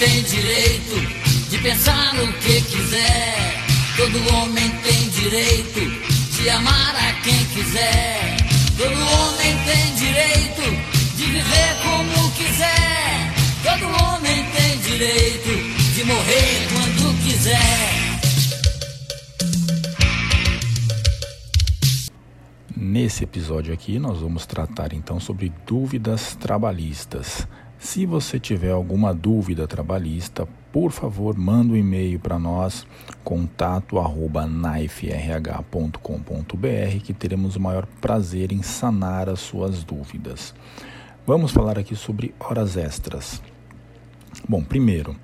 tem direito de pensar no que quiser. Todo homem tem direito de amar a quem quiser. Todo homem tem direito de viver como quiser. Todo homem tem direito de morrer quando quiser. Nesse episódio aqui, nós vamos tratar então sobre dúvidas trabalhistas. Se você tiver alguma dúvida trabalhista, por favor, manda um e-mail para nós, contato@nifrh.com.br, que teremos o maior prazer em sanar as suas dúvidas. Vamos falar aqui sobre horas extras. Bom, primeiro,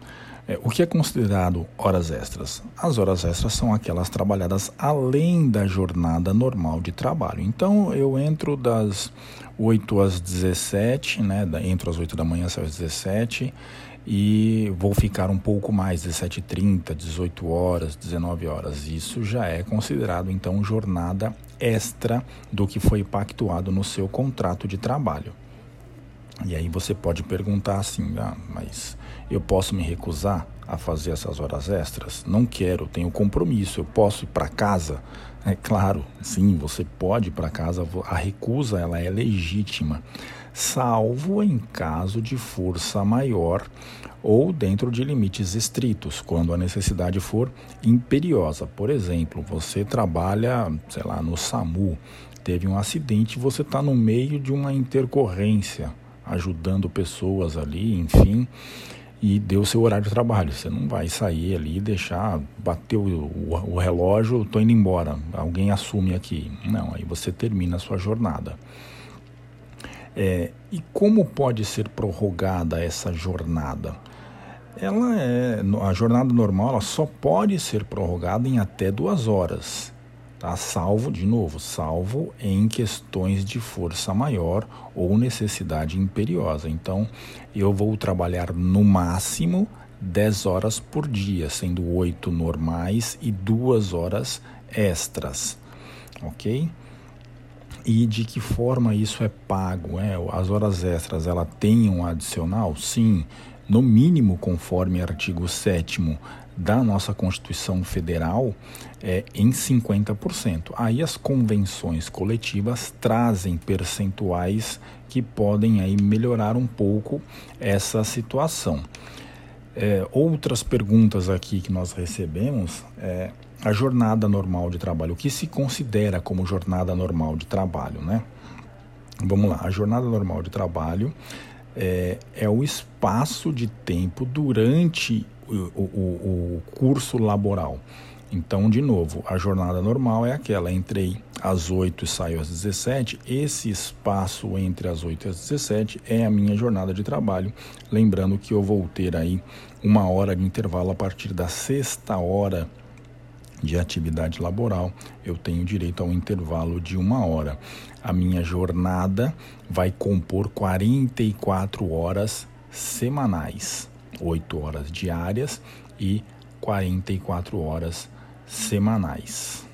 é, o que é considerado horas extras? As horas extras são aquelas trabalhadas além da jornada normal de trabalho. Então eu entro das 8 às 17, né? Entro às 8 da manhã, saio às 17 e vou ficar um pouco mais, 17h30, 18 horas, 19 horas. Isso já é considerado então jornada extra do que foi pactuado no seu contrato de trabalho. E aí você pode perguntar assim, ah, mas eu posso me recusar a fazer essas horas extras? Não quero, tenho compromisso, eu posso ir para casa? É claro, sim, você pode ir para casa, a recusa ela é legítima, salvo em caso de força maior ou dentro de limites estritos, quando a necessidade for imperiosa. Por exemplo, você trabalha, sei lá, no SAMU, teve um acidente, você está no meio de uma intercorrência ajudando pessoas ali, enfim, e deu seu horário de trabalho. Você não vai sair ali e deixar, bater o, o, o relógio, estou indo embora, alguém assume aqui. Não, aí você termina a sua jornada. É, e como pode ser prorrogada essa jornada? Ela é a jornada normal, ela só pode ser prorrogada em até duas horas tá? salvo, de novo, salvo em questões de força maior ou necessidade imperiosa. Então, eu vou trabalhar no máximo 10 horas por dia, sendo 8 normais e 2 horas extras, ok? E de que forma isso é pago? É? As horas extras, ela tem um adicional? Sim, no mínimo conforme artigo 7 da nossa Constituição Federal é em 50%. Aí as convenções coletivas trazem percentuais que podem aí melhorar um pouco essa situação. É, outras perguntas aqui que nós recebemos é a jornada normal de trabalho. O que se considera como jornada normal de trabalho, né? Vamos lá, a jornada normal de trabalho é, é o espaço de tempo durante o, o, o curso laboral. Então, de novo, a jornada normal é aquela, entrei às 8 e saio às 17. Esse espaço entre as 8 e as 17 é a minha jornada de trabalho. Lembrando que eu vou ter aí uma hora de intervalo a partir da sexta hora de atividade laboral, eu tenho direito a um intervalo de uma hora. A minha jornada vai compor 44 horas semanais, 8 horas diárias e 44 horas semanais.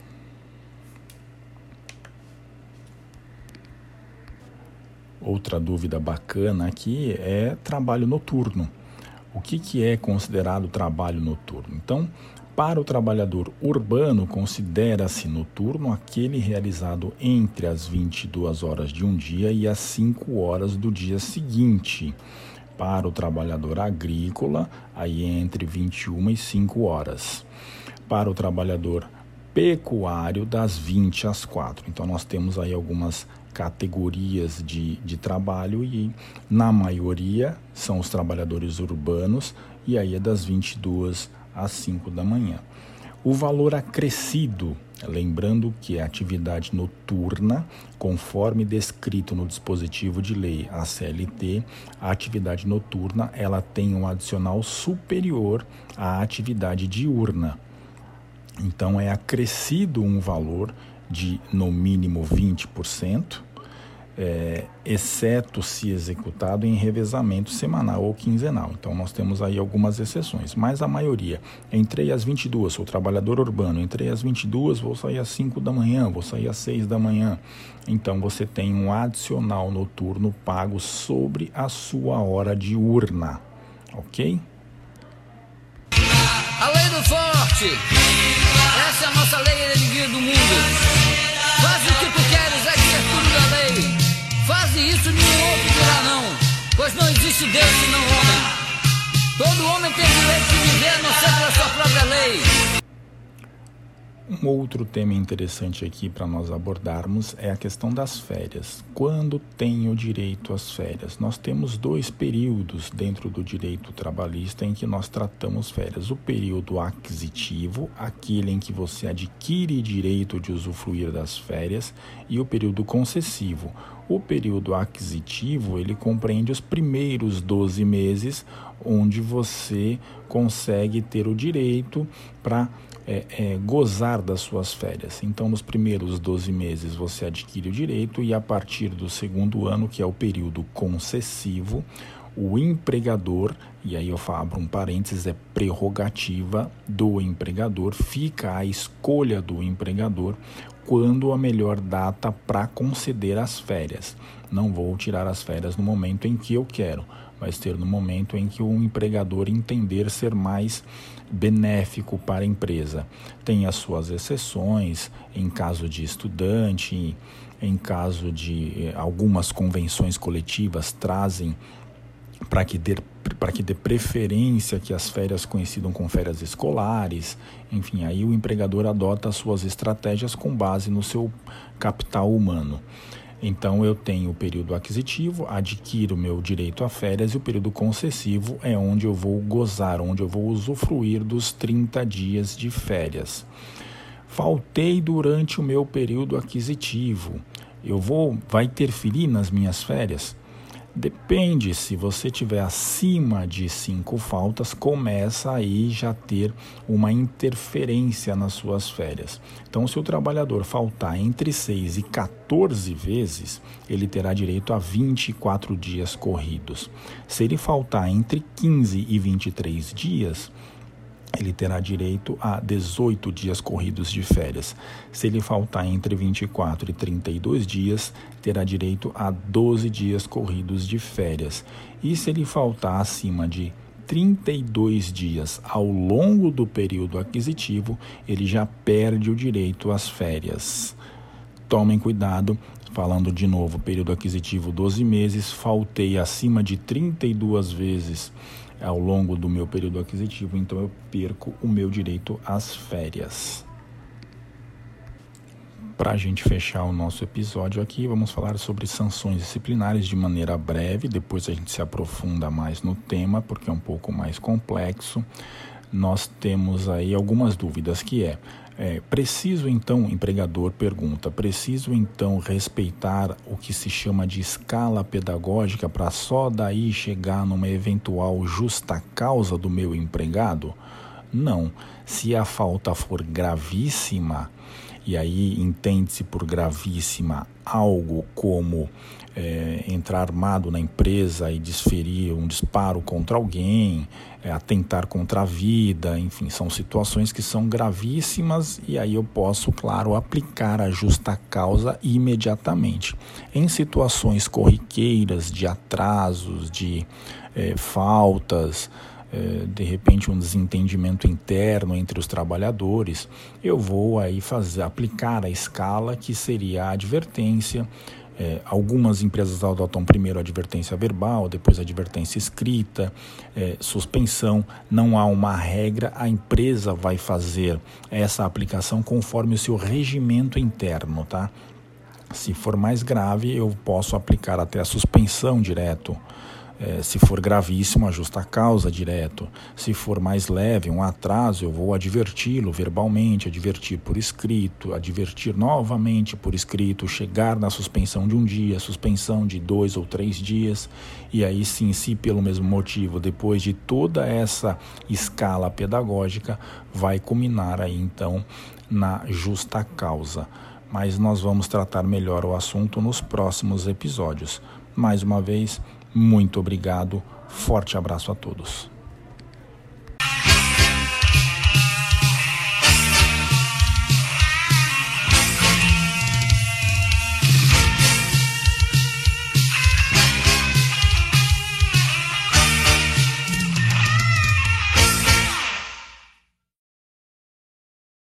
Outra dúvida bacana aqui é trabalho noturno. O que, que é considerado trabalho noturno? Então, para o trabalhador urbano, considera-se noturno aquele realizado entre as 22 horas de um dia e as 5 horas do dia seguinte. Para o trabalhador agrícola, aí entre 21 e 5 horas. Para o trabalhador pecuário, das 20 às 4. Então, nós temos aí algumas categorias de, de trabalho e, na maioria, são os trabalhadores urbanos, e aí é das 22 às às 5 da manhã. O valor acrescido, lembrando que é atividade noturna, conforme descrito no dispositivo de lei a CLT, a atividade noturna ela tem um adicional superior à atividade diurna. Então é acrescido um valor de no mínimo 20%, é, exceto se executado em revezamento semanal ou quinzenal. Então, nós temos aí algumas exceções, mas a maioria. Entrei às 22, sou trabalhador urbano, entrei às 22, vou sair às 5 da manhã, vou sair às 6 da manhã. Então, você tem um adicional noturno pago sobre a sua hora diurna, ok? A lei do forte. Essa é a nossa lei do mundo. Faz o que tu queres, Faz isso, nenhum outro dirá não. Pois não existe Deus senão homem. Todo homem tem direito de viver a não ser pela sua própria lei. Um outro tema interessante aqui para nós abordarmos é a questão das férias. Quando tenho direito às férias? Nós temos dois períodos dentro do direito trabalhista em que nós tratamos férias: o período aquisitivo, aquele em que você adquire direito de usufruir das férias, e o período concessivo. O período aquisitivo ele compreende os primeiros 12 meses, onde você consegue ter o direito para é, é, gozar das suas férias. Então, nos primeiros 12 meses você adquire o direito e a partir do segundo ano, que é o período concessivo, o empregador, e aí eu abro um parênteses, é prerrogativa do empregador, fica à escolha do empregador quando a melhor data para conceder as férias. Não vou tirar as férias no momento em que eu quero, mas ter no momento em que o empregador entender ser mais benéfico para a empresa. Tem as suas exceções, em caso de estudante, em caso de eh, algumas convenções coletivas trazem para que dê para que dê preferência que as férias coincidam com férias escolares, enfim, aí o empregador adota as suas estratégias com base no seu capital humano. Então eu tenho o período aquisitivo, adquiro meu direito a férias e o período concessivo é onde eu vou gozar, onde eu vou usufruir dos 30 dias de férias. Faltei durante o meu período aquisitivo. Eu vou vai interferir nas minhas férias? Depende, se você tiver acima de cinco faltas, começa aí já ter uma interferência nas suas férias. Então, se o trabalhador faltar entre 6 e 14 vezes, ele terá direito a 24 dias corridos. Se ele faltar entre 15 e 23 dias, ele terá direito a 18 dias corridos de férias. Se ele faltar entre 24 e 32 dias, terá direito a 12 dias corridos de férias. E se ele faltar acima de 32 dias ao longo do período aquisitivo, ele já perde o direito às férias. Tomem cuidado, falando de novo, período aquisitivo 12 meses, faltei acima de 32 vezes ao longo do meu período aquisitivo, então eu perco o meu direito às férias. Para a gente fechar o nosso episódio aqui, vamos falar sobre sanções disciplinares de maneira breve, depois a gente se aprofunda mais no tema, porque é um pouco mais complexo. Nós temos aí algumas dúvidas que é é, preciso então, empregador pergunta, preciso então respeitar o que se chama de escala pedagógica para só daí chegar numa eventual justa causa do meu empregado? Não. Se a falta for gravíssima, e aí entende-se por gravíssima algo como é, entrar armado na empresa e desferir um disparo contra alguém, é, atentar contra a vida, enfim, são situações que são gravíssimas e aí eu posso, claro, aplicar a justa causa imediatamente. Em situações corriqueiras de atrasos, de é, faltas, de repente um desentendimento interno entre os trabalhadores, eu vou aí fazer aplicar a escala que seria a advertência. É, algumas empresas adotam primeiro advertência verbal, depois advertência escrita, é, suspensão. Não há uma regra, a empresa vai fazer essa aplicação conforme o seu regimento interno, tá? Se for mais grave, eu posso aplicar até a suspensão direto é, se for gravíssimo, a justa causa direto. Se for mais leve, um atraso, eu vou adverti-lo verbalmente, advertir por escrito, advertir novamente por escrito, chegar na suspensão de um dia, suspensão de dois ou três dias, e aí sim, se pelo mesmo motivo, depois de toda essa escala pedagógica, vai culminar aí então na justa causa. Mas nós vamos tratar melhor o assunto nos próximos episódios. Mais uma vez, muito obrigado, forte abraço a todos.